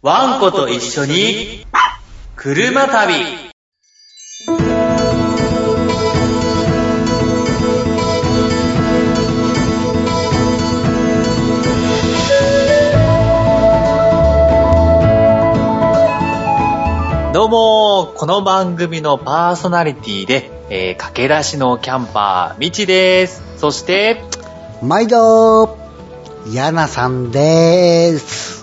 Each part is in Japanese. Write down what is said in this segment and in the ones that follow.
ワンコと一緒に、車旅。どうも、この番組のパーソナリティで、えー、駆け出しのキャンパー、みちです。そして、毎度、ヤナさんです。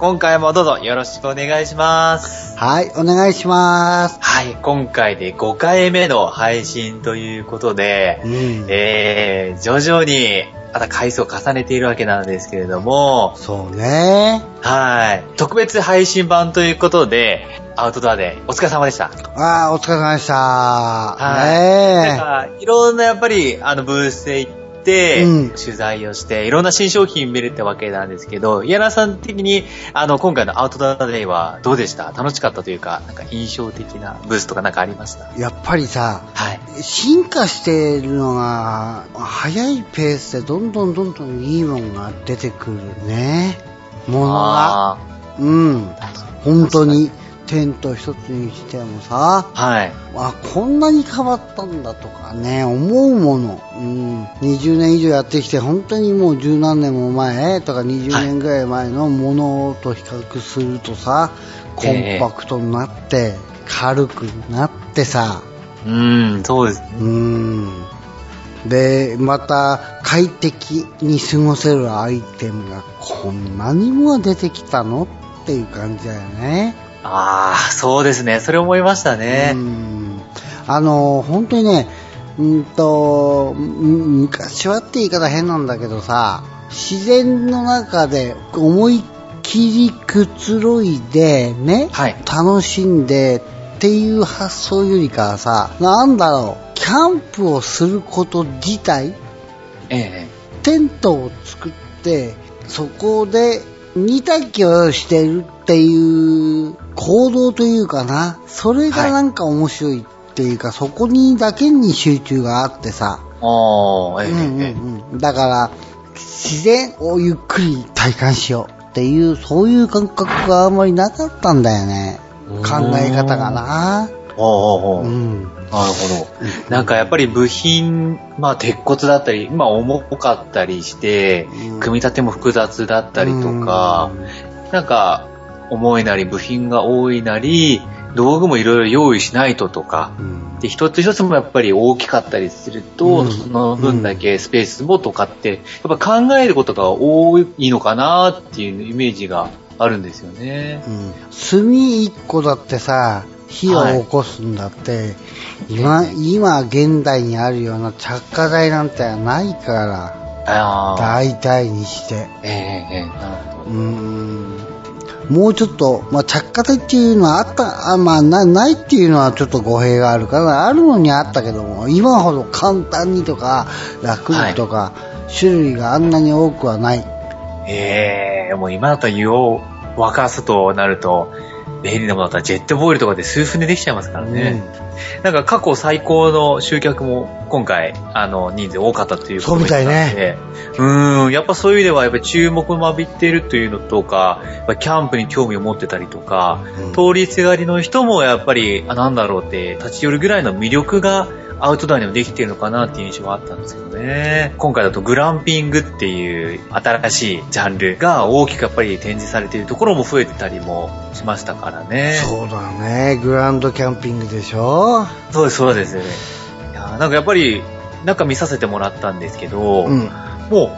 今回もどうぞよろしくお願いします。はい、お願いします。はい、今回で5回目の配信ということでう、ん。えー、徐々にまた回数を重ねているわけなんですけれども、そうね。はい、特別配信版ということで、アウトドアでお疲れ様でした。ああ、お疲れ様でした。はい。なんねか、いろんなやっぱり、あの、ブースへ行って、うん取材をして、いろんな新商品見れたわけなんですけど、イヤナさん的に、あの、今回のアウトドアデイはどうでした？楽しかったというか、なんか印象的なブースとかなんかありました？え。やっぱりさ、はい。進化しているのが、早いペースでどんどんどんどんいいものが出てくるね。ものが。あうん。ー本当に。テント一つにしてもさ、はい。あ、こんなに変わったんだとかね、思うもの。うん。20年以上やってきて、本当にもう十何年も前とか20年ぐらい前のものと比較するとさ、コンパクトになって、軽くなってさ、うん、そうですね。うん。で、また快適に過ごせるアイテムがこんなにも出てきたのっていう感じだよね。ああ、そうですね。それ思いましたうね。んあの、本当にね、うんと、む昔はって言い方変なんだけどさ、自然の中で思いっきりくつろいでね、はい。楽しんでっていう発想よりかはさ、なんだろう、キャンプをすること自体、ええテントを作って、そこで煮炊きをしてるっていう行動というかな、それがなんか面白いっていうか、そこにだけに集中があってさ、ああ、ええうんうんええ。うん、だから、自然をゆっくり体感しようっていう、そういう感覚があんまりなかったんだよね。考え方がな。おうおうおううん。なるほど。なんかやっぱり部品、まあ鉄骨だったり、まあ重かったりして、うん。組み立ても複雑だったりとか、なんか重いなり部品が多いなり、道具もいろいろ用意しないととか、うん、で、一つ一つもやっぱり大きかったりすると、うん。その分だけスペースもとかって、やっぱ考えることが多いのかなっていうイメージがあるんですよね。うん。炭一個だってさ、火を起こすんだって、今、今現代にあるような着火剤なんてないから。大体にして。ええええなるほど。うーん。もうちょっと、まあ、着火剤っていうのはあった、あまあな、ないっていうのはちょっと語弊があるから、あるのにあったけども、今ほど簡単にとか、楽にとか、種類があんなに多くはない。ええもう今だったら湯を沸かすとなると、便利なものだったらジェットボールとかで数分でできちゃいますからね。なんか過去最高の集客も今回、あの、人数多かったということそうみたいねで。うーん、やっぱそういう意味では、やっぱり注目も浴びているというのとか、キャンプに興味を持ってたりとか、うん通りすがりの人もやっぱり、あ、なんだろうって、立ち寄るぐらいの魅力がアウトドアにもできているのかなっていう印象があったんですけどね。今回だとグランピングっていう新しいジャンルが大きくやっぱり展示されているところも増えてたりもしましたからね。そうだね。グランドキャンピングでしょそうです、そうですよね。いやーなんかやっぱり、中見させてもらったんですけど、うん。もう、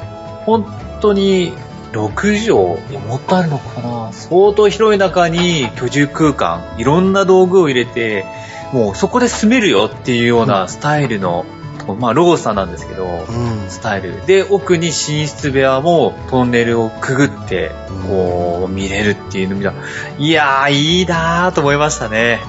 本当に、6畳、もっとあるのかな相当広い中に居住空間、いろんな道具を入れて、もうそこで住めるよっていうようなスタイルの、まあ、ロゴスさんなんですけど、うん。スタイル。で、奥に寝室部屋もトンネルをくぐって、こう、見れるっていうの見たら、いやー、いいなーと思いましたね。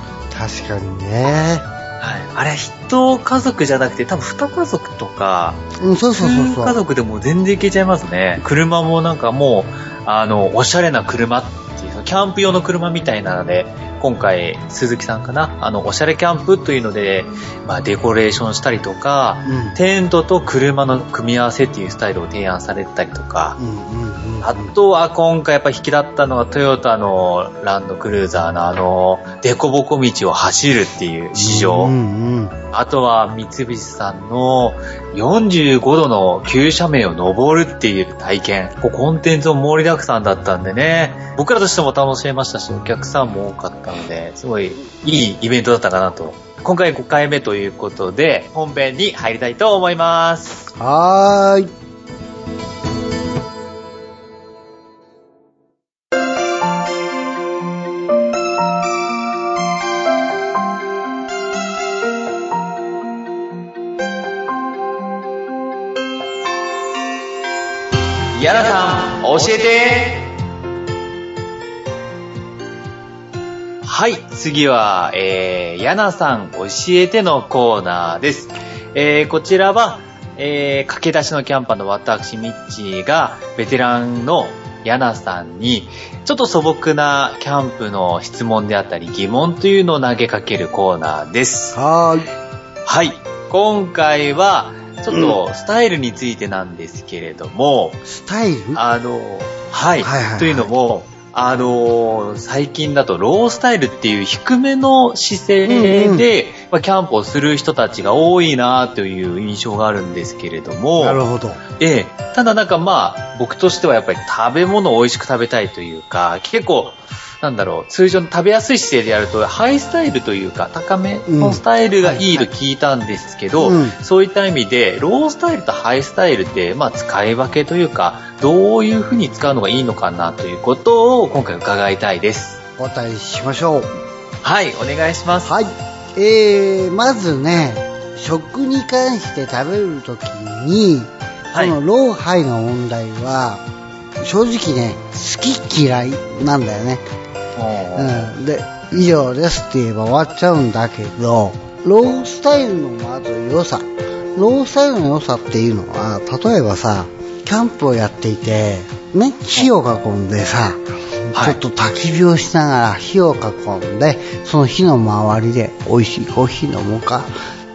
確かにね。はい。あれ、一家族じゃなくて、多分二家族とか、うん、そうそうそうそう。家族でも全然いけちゃいますね。車もなんかもう、あの、おしゃれな車っていう、キャンプ用の車みたいなので、今回、鈴木さんかな、あの、おしゃれキャンプというので、まあ、デコレーションしたりとか、うんテントと車の組み合わせっていうスタイルを提案されてたりとか。あとは今回やっぱ引き立ったのはトヨタのランドクルーザーのあの、デコボコ道を走るっていう市場。あとは三菱さんの45度の急斜面を登るっていう体験。こうコンテンツも盛りだくさんだったんでね、僕らとしても楽しめましたし、お客さんも多かったので、すごいいいイベントだったかなと。今回5回目ということで、本編に入りたいと思います。はーい。ヤナさん、教えてはい、次は、えー、ヤナさん教えてのコーナーです。えー、こちらは、えー、駆け出しのキャンパーの私、ミッチーが、ベテランのヤナさんに、ちょっと素朴なキャンプの質問であったり疑問というのを投げかけるコーナーです。はーい。はい、今回は、ちょっとスタイルについてなんですけれども、スタイル？あの、はい。はいはいはいというのも、あの、最近だとロースタイルっていう低めの姿勢で、うんうん。まあ、キャンプをする人たちが多いなという印象があるんですけれども、なるほど。ええ、ただなんかまあ、僕としてはやっぱり食べ物を美味しく食べたいというか、結構、なんだろう、通常の食べやすい姿勢でやると、ハイスタイルというか、高めのスタイルがいいと聞いたんですけど、うんうんそういった意味で、ロースタイルとハイスタイルって、まあ、使い分けというか、どういうふうに使うのがいいのかなということを今回伺いたいです。お答えしましょう。はい、お願いします。はい。えー、まずね、食に関して食べるときに、はいこのローハイの問題は、正直ね、好き嫌いなんだよね。うん。で、以上ですって言えば終わっちゃうんだけど、ロースタイルのまず良さ。ロースタイルの良さっていうのは、例えばさ、キャンプをやっていて、ね、火を囲んでさ、はいちょっと焚き火をしながら火を囲んで、その火の周りで美味しいコーヒー飲もうか。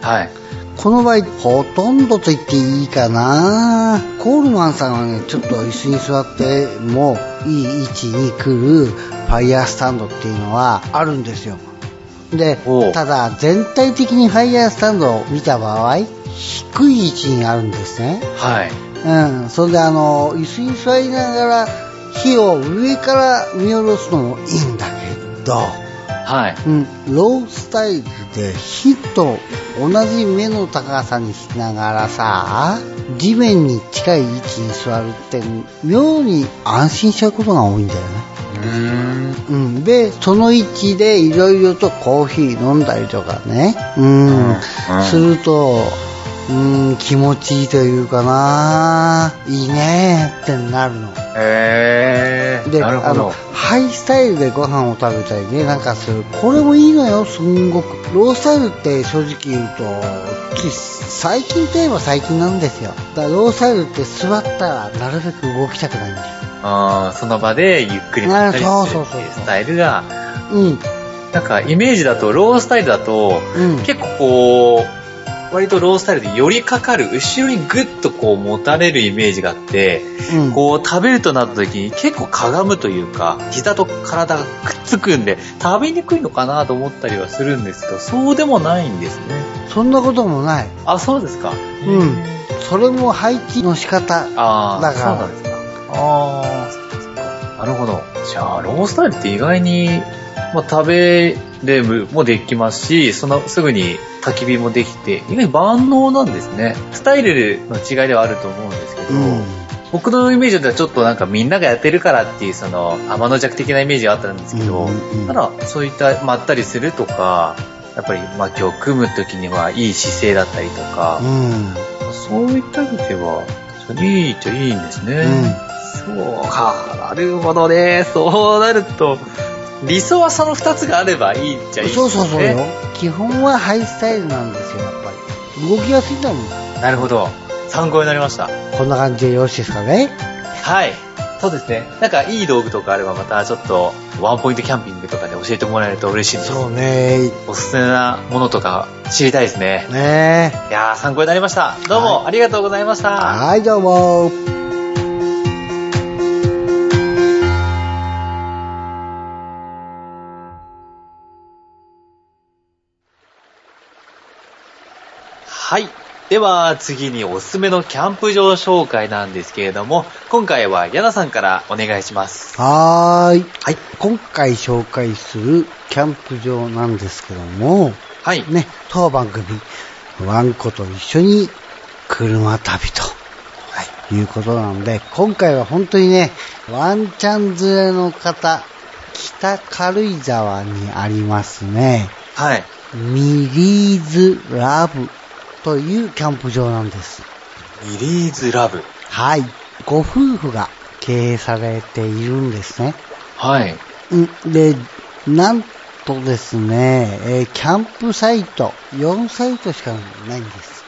はい。この場合、ほとんどと言っていいかなコールマンさんはね、ちょっと椅子に座ってもいい位置に来るファイヤースタンドっていうのはあるんですよ。でただ全体的にファイヤースタンドを見た場合、低い位置にあるんですね。はい。うん。それであの、椅子に座りながら火を上から見下ろすのもいいんだけど、はい。うん、ロースタイルで火と同じ目の高さにしながらさ、地面に近い位置に座るって、妙に安心しちゃうことが多いんだよね。うーん。うん、で、その位置でいろいろとコーヒー飲んだりとかね、うん、うん。すると、うん、気持ちいいというかな、いいねってなるの。へー。で、なるほどあの、。ハイスタイルでご飯を食べたりね、なんかする。これもいいのよ、すんごく。ロースタイルって正直言うと、つい最近といえば最近なんですよ。だからロースタイルって座ったらなるべく動きたくないんだよ。あーその場でゆっくりまったりするあそうそうそうっていうスタイルが、うん、なんかイメージだと、ロースタイルだと、うん。結構こう、割とロースタイルで寄りかかる、後ろにグッとこう持たれるイメージがあって、うん、こう食べるとなった時に結構かがむというか、膝と体がくっつくんで、食べにくいのかなと思ったりはするんですけど、そうでもないんですね。そんなこともない。あ、そうですか。うん。それも配置の仕方。ああ、だからそうなんですか。ああ。なるほど。じゃあ、ロースタイルって意外に、まあ、食べれるもできますし、そのすぐに焚き火もできて、意外に万能なんですね。スタイルの違いではあると思うんですけど、うん。僕のイメージではちょっとなんかみんながやってるからっていうその天の弱的なイメージがあったんですけど、うんうんうんただそういったまったりするとか、やっぱり薪を組む時にはいい姿勢だったりとかう、ん。そういった意味では、いいっちゃいいんですね。そうか、なるほどね。そうなると、理想はその二つがあればいいっちゃいいですね。そうそうそうよ。基本はハイスタイルなんですよ、やっぱり。動きやすいんだもん。なるほど。参考になりました。こんな感じでよろしいですかね？はい。そうですね。なんかいい道具とかあればまたちょっとワンポイントキャンピングとかで教えてもらえると嬉しいです。そうね。おすすめなものとか知りたいですね。ねいやー参考になりました。どうもありがとうございました。はい、どうも。はい。では、次におすすめのキャンプ場紹介なんですけれども、今回はヤナさんからお願いします。はーい。はい。今回紹介するキャンプ場なんですけども、はい。ね、当番組、ワンコと一緒に車旅と。はい。いうことなので、今回は本当にね、ワンちゃん連れの方、北軽井沢にありますね、はい。ミリーズラブというキャンプ場なんです。ミリーズラブ。はい。ご夫婦が経営されているんですね。はい。うんで、なんとですね、えーキャンプサイト、4サイトしかないんです。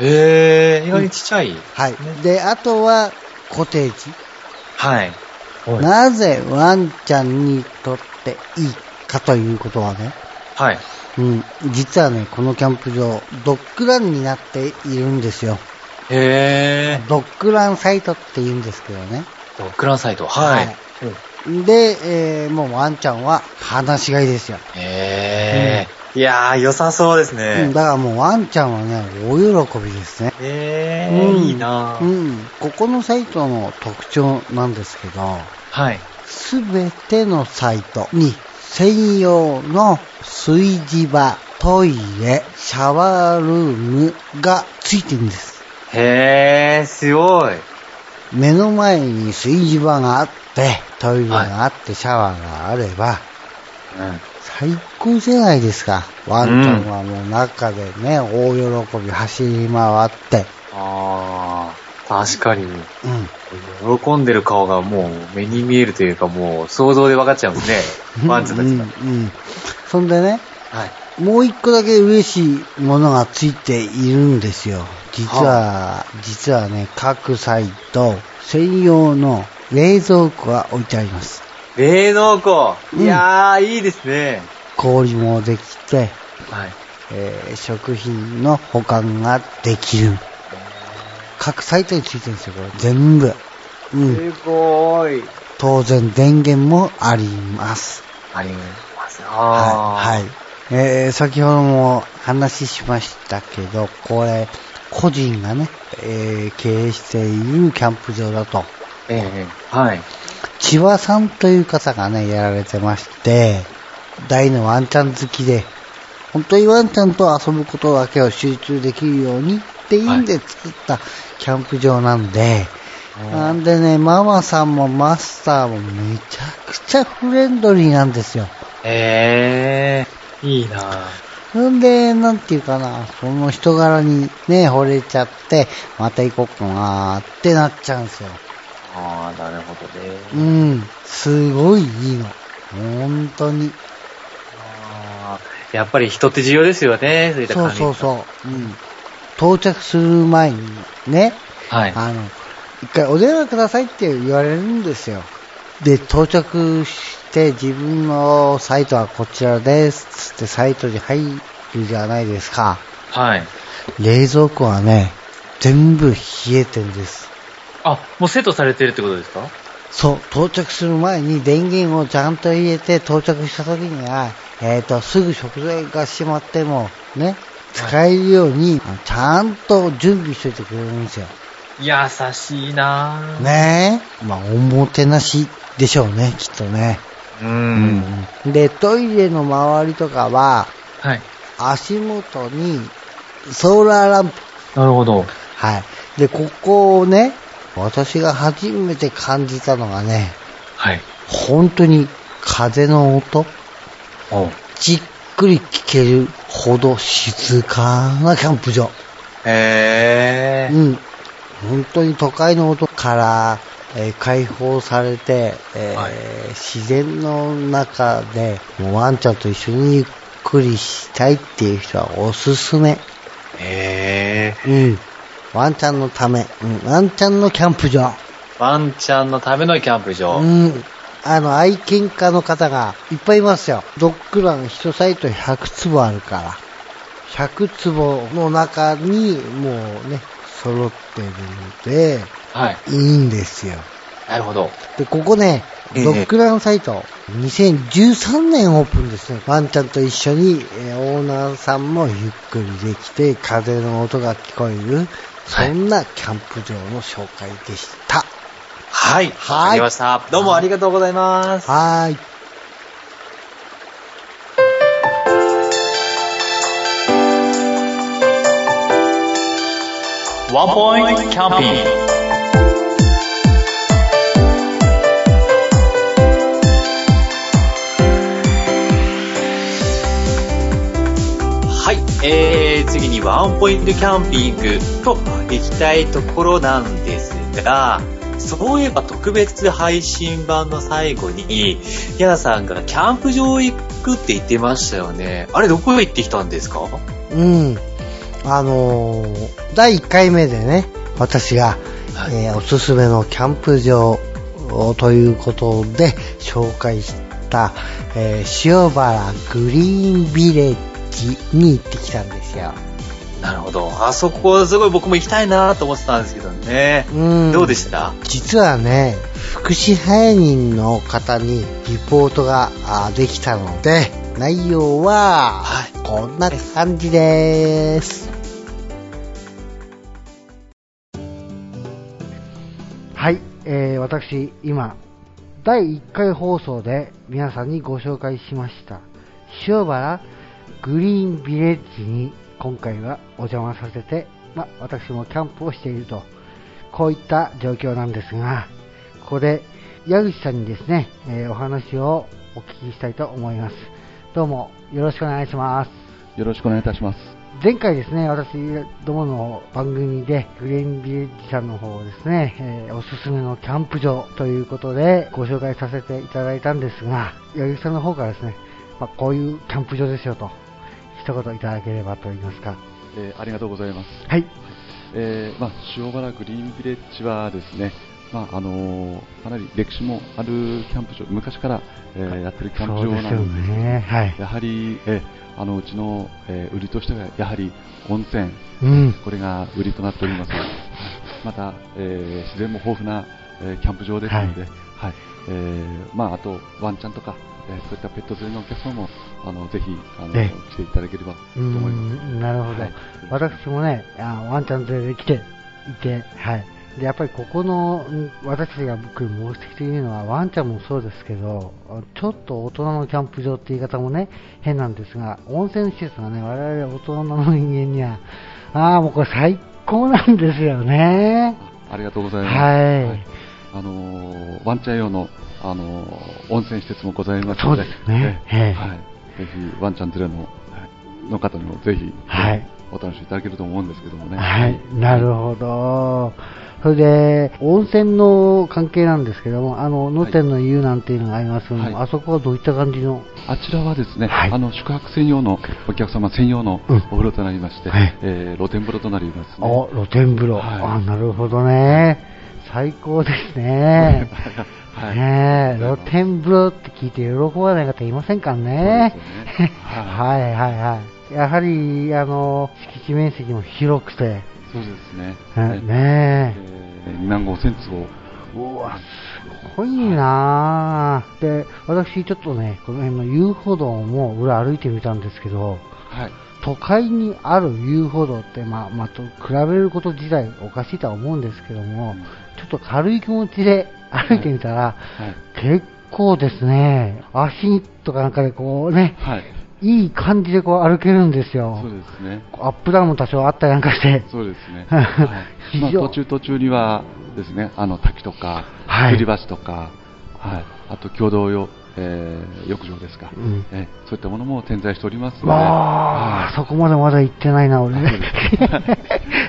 えー、意外にちっちゃい。はい。で、あとは、コテージ。はい。なぜワンちゃんにとっていいかということはね、はい。うん、実はね、このキャンプ場、ドッグランになっているんですよ。へドッグランサイトって言うんですけどね。ー。ドッグランサイト。はい。はいで、えーもうワンちゃんは話し飼いですよ。へー。いやー、良さそうですうん、ね。だからもうワンちゃんはね、大喜びですね。へー、うんいいなーうん。ここのサイトの特徴なんですけど、はい。すべてのサイトに専用の炊事場、トイレ、シャワールームがついてるんです。へー、すごい。目の前に炊事場があって、トイレがあって、シャワーがあれば、うん。最高じゃないですか。ワンちゃんはもう中でね、大喜び走り回って、あー、確かに。うん。喜んでる顔がもう目に見えるというかもう想像で分かっちゃうんですね。ワンちゃんたちが。うん、うん。そんでね、はい。もう一個だけ嬉しいものがついているんですよ。実は、実はね、各サイト専用の冷蔵庫が置いてあります。冷蔵庫。うんいやー、いいですね。氷もできて、はい。えー食品の保管ができる。各サイトについてるんですよ、これ。全部。うん。すごーい。当然電源もあります。あります。あはい。はい。えー、先ほども話しましたけど、これ、個人がね、えー、経営しているキャンプ場だと。ええはい。千葉さんという方がね、やられてまして、大のワンちゃん好きで、本当にワンちゃんと遊ぶことだけを集中できるようにっていうんで作ったキャンプ場なんで、なんでね、ママさんもマスターもめちゃくちゃフレンドリーなんですよ。ええいいななんで、なんていうかな、その人柄にね、惚れちゃって、また行こうかなーってなっちゃうんですよ。ああ、なるほどね。うん、すごいいいの。本当に。あーやっぱり人って重要ですよね、そういったそう管理そうそう。うん。到着する前にね、はい。あの、一回お電話くださいって言われるんですよ。で、到着して自分のサイトはこちらですつってサイトに入るじゃないですか。はい。冷蔵庫はね、全部冷えてるんです。あ、もうセットされてるってことですか？そう、到着する前に電源をちゃんと入れて到着した時には、えっ、と、すぐ食材が閉まっても、ね、使えるように、ちゃんと準備しといてくれるんですよ。優しいなぁ。ねえ。まあ、おもてなしでしょうね、きっとね。うん。で、トイレの周りとかは、はい。足元にソーラーランプ。なるほど。はい。で、ここをね、私が初めて感じたのがね、はい。本当に風の音？じっくり聞けるほど静かなキャンプ場。へー。うん。本当に都会の音から、えー解放されて、えーはい自然の中で、もうワンちゃんと一緒にゆっくりしたいっていう人はおすすめ。へうん。ワンちゃんのため、うん、ワンちゃんのキャンプ場。ワンちゃんのためのキャンプ場。うん。あの、愛犬家の方がいっぱいいますよ。ドッグラン1サイト100坪あるから。100坪の中にもうね、揃ってるので、はい。いいんですよ。なるほど。で、ここね、ええドッグランサイト、2013年オープンですね。ワンちゃんと一緒に、えーオーナーさんもゆっくりできて、風の音が聞こえる、そんなキャンプ場の紹介でした。はい。はいわかりました。どうもありがとうございます。はーい。ワンポイントキャンピング。はい、えー、次にワンポイントキャンピングと行きたいところなんですが、そういえば特別配信版の最後に、ヤナさんがキャンプ場行くって言ってましたよね。あれどこへ行ってきたんですか？うん。あのー第1回目でね、私が、はいえーおすすめのキャンプ場ということで紹介した、えー塩原グリーンビレッジに行ってきたんですよ。なるほど。あそこすごい僕も行きたいなと思ってたんですけどね。うんどうでした？実はね、福祉配人の方にリポートがあできたので、内容ははい、こんな感じです。はい、えー、私、今、第1回放送で皆さんにご紹介しました、塩原グリーンビレッジに今回はお邪魔させて、まあ、私もキャンプをしていると、こういった状況なんですが、ここで矢口さんにですね、えーお話をお聞きしたいと思います。どうもよろしくお願いします。よろしくお願いいたします。前回ですね、私どもの番組でグレーンビレッジさんの方をですね、えーおすすめのキャンプ場ということでご紹介させていただいたんですが、矢口さんの方からですね、まあ、こういうキャンプ場ですよと、一言いただければと言いますか。えーありがとうございます。はい。えーまあ、塩原グリーンビレッジはですね、まああのーかなり歴史もあるキャンプ場、昔から、えーやってるキャンプ場なそうですよので、ね。はい。やはり、えーあのうちの、えー売りとしてはやはり温泉、うん。これが売りとなっております。また、えー自然も豊富な、えーキャンプ場ですので、はいえーまあ、あとワンちゃんとか、えーそういったペット連れのお客様もあのぜひあのえ来ていただければとう思います。ん、なるほど。はい私もね、あワンちゃん連れて来ていて、はい。で、やっぱりここの、ん私たちが来る目的というのは、ワンちゃんもそうですけど、ちょっと大人のキャンプ場って言い方もね、変なんですが、温泉施設がね、我々大人の人間には、ああ、もうこれ最高なんですよね。ありがとうございます。はいあのーワンちゃん用の、あのー温泉施設もございますので、そうですね。ええ。えはい。ぜひ、ワンちゃん連れの、はいの方にもぜひ、はい。お楽しみいただけると思うんですけどもね。はい、なるほど。それで、温泉の関係なんですけども、あの、野天の湯なんていうのがありますけども、はい。あそこはどういった感じの？あちらはですね、はい。あの宿泊専用のお客様専用のうん。お風呂となりまして、はい。えー露天風呂となります、ね。お、露天風呂。はい。あ、なるほどね。最高ですね。はいねえ、露天風呂って聞いて喜ばない方いませんからね。ね はいはいはい。やはり、あの、敷地面積も広くて、そうですね。ねええ。ー2万5千坪。うわ、すごいなぁ。で、私ちょっとね、この辺の遊歩道も裏歩いてみたんですけど、はい。都会にある遊歩道って、まあ、まあ、と比べること自体おかしいとは思うんですけども、うんちょっと軽い気持ちで歩いてみたら、はい。結構ですね、足とかなんかでこうね、はい。いい感じでこう歩けるんですよそう。ですね。アップダウンも多少あったりなんかして。そうですね。まあ、途中途中にはですね、あの滝とか、はい吊り橋とか、はい、あと共同用、えー浴場ですか、うんえーそういったものも点在しておりますので、わあ、はいそこまでまだ行ってないな、俺ね。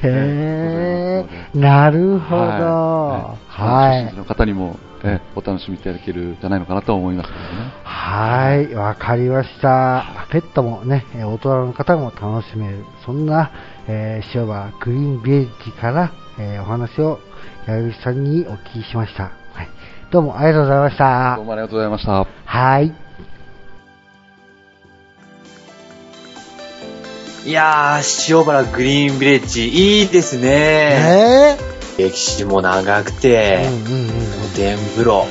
へえ、なるほど。はいはいの方にも、えーお楽しみいただけるんじゃないのかなと思いますけどね。はい、わかりました。ペットもね、えー大人の方も楽しめる、そんな、えー、塩原グリーンビレッジから、えーお話を矢口さんにお聞きしました。はい。どうもありがとうございましたどう。もありがとうございました。はい。いやー、塩原グリーンビレッジ、いいですね。え歴史も長くー、て、うんうん露天風呂、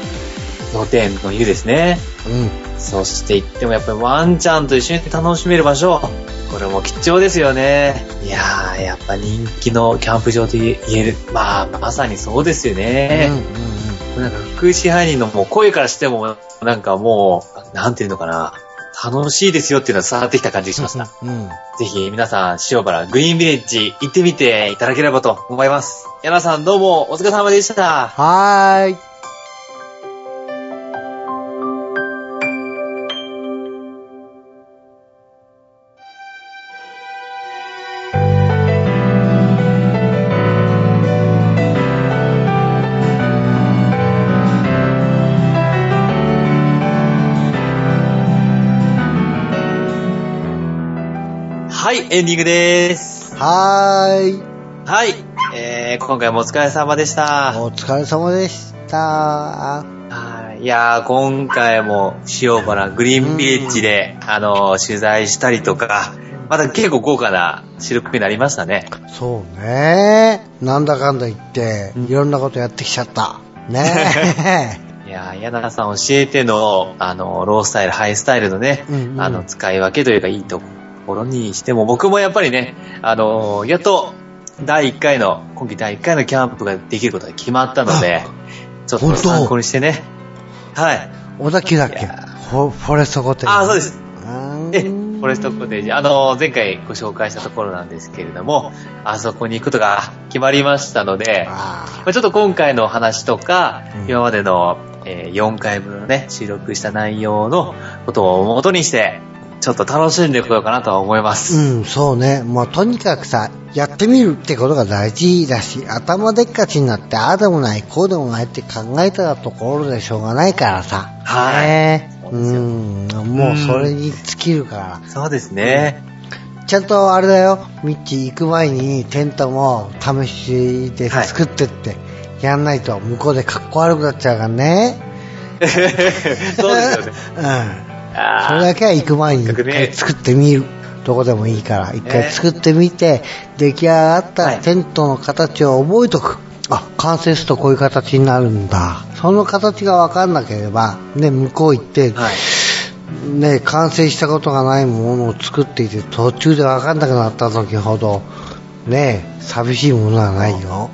露天の湯ですね。うん。うん。そして行ってもやっぱりワンちゃんと一緒に楽しめる場所。これも貴重ですよね。いやー、やっぱ人気のキャンプ場と言える。まあ、まさにそうですよね。なんか福祉支配人のもう声からしても、なんかもう、なんていうのかな。楽しいですよっていうのは伝わってきた感じがしました。うん。うん。ぜひ皆さん、塩原グリーンビレッジ行ってみていただければと思います。柳さんどうもお疲れ様でした。はーい。はい、エンディングです。はーい。はい、えー、今回もお疲れ様でした。お疲れ様でした。はいいやー、今回も塩原グリーンビレッジで、あのー取材したりとか、また結構豪華な収録になりましたね。そうね。なんだかんだ言って、うんいろんなことやってきちゃった。ね いやー、柳さん教えての、あのーロースタイル、ハイスタイルのね、うんうんあの、使い分けというかいいところにしても、僕もやっぱりね、あのーやっと、第1回の、今季第1回のキャンプができることが決まったので、ちょっと参考にしてね。はい。小田急だっけ？フォレストコテージ。あー、そうです。うえ。フォレストコテージ。あの、前回ご紹介したところなんですけれども、あそこに行くことが決まりましたので、あまあちょっと今回の話とか、うん今までの、えー4回分のね、収録した内容のことを元にして、ちょっと楽しんでこようかなとは思います。ーうん、そうね。もうとにかくさ、やってみるってことが大事だし、頭でっかちになって、ああでもない、こうでもないって考えたところでしょうがないからさ。はいうん、もうそれに尽きるから。そうですね。ちゃんとあれだよ、ミッチー行く前にテントも試しで作ってって、やんないと向こうでかっこ悪くなっちゃうからね。そうですよね。うん。それだけは行く前に一回作ってみる。どこでもいいから、一回作ってみて、出来上がったはいテントの形を覚えとく。あ、完成するとこういう形になるんだ。その形がわかんなければ、ね、向こう行って、はい。ね、完成したことがないものを作っていて途中で分かんなくなった時ほどね寂しいものはないよ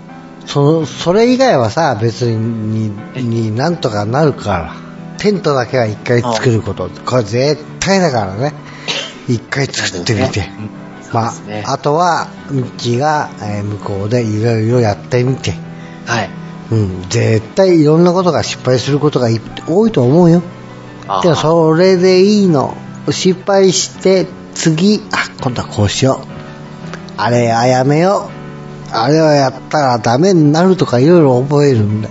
そのそれ以外はさ別にになんとかなるからテントだけは一回作ること。これ絶対だからね。一回作ってみて、うん。まそうですね。あ、あとはミッチーが、えー向こうでいろいろやってみて。はい。うん、絶対いろんなことが失敗することがい多いと思うよ。でもそれでいいの。失敗して次あ今度はこうしよう。あれはやめよう。あれはやったらダメになるとかいろいろ覚えるんだ。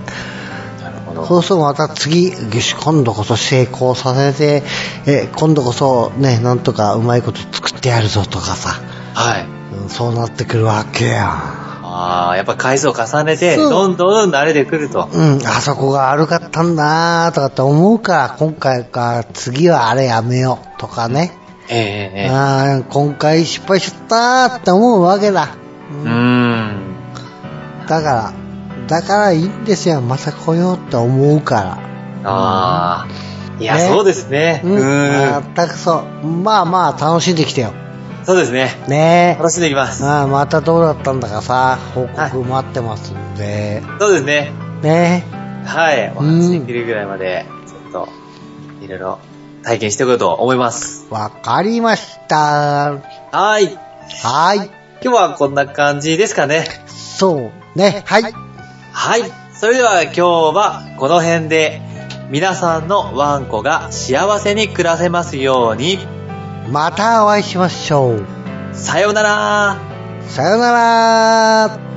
そうするとまた次今度こそ成功させてえ今度こそねなんとかうまいこと作ってやるぞとかさ、はい。うんそうなってくるわけやああ、やっぱ回数を重ねて、どんどん慣れてくると。うん、あそこが悪かったんだなとかって思うから今回か次はあれやめようとかねええええ今回失敗しちゃったって思うわけだ。うーん。だから、だからいいんですよ。また来ようって思うから。ああ。いや、ねそうですね。ううん。ーん。全くそう。まあまあ楽しんできてよ。そうですね。ね楽しんでいきます。あーまたどうだったんだかさ、報告待ってますんで。そうですね。ねはい。おうん話できるぐらいまで、ちょっと、いろいろ体験してこようと思います。わかりました。はい。はい。今日はこんな感じですかね。そうね。はい。はい。それでは今日はこの辺で、皆さんのワンコが幸せに暮らせますように、またお会いしましょう。さようなら。さよなら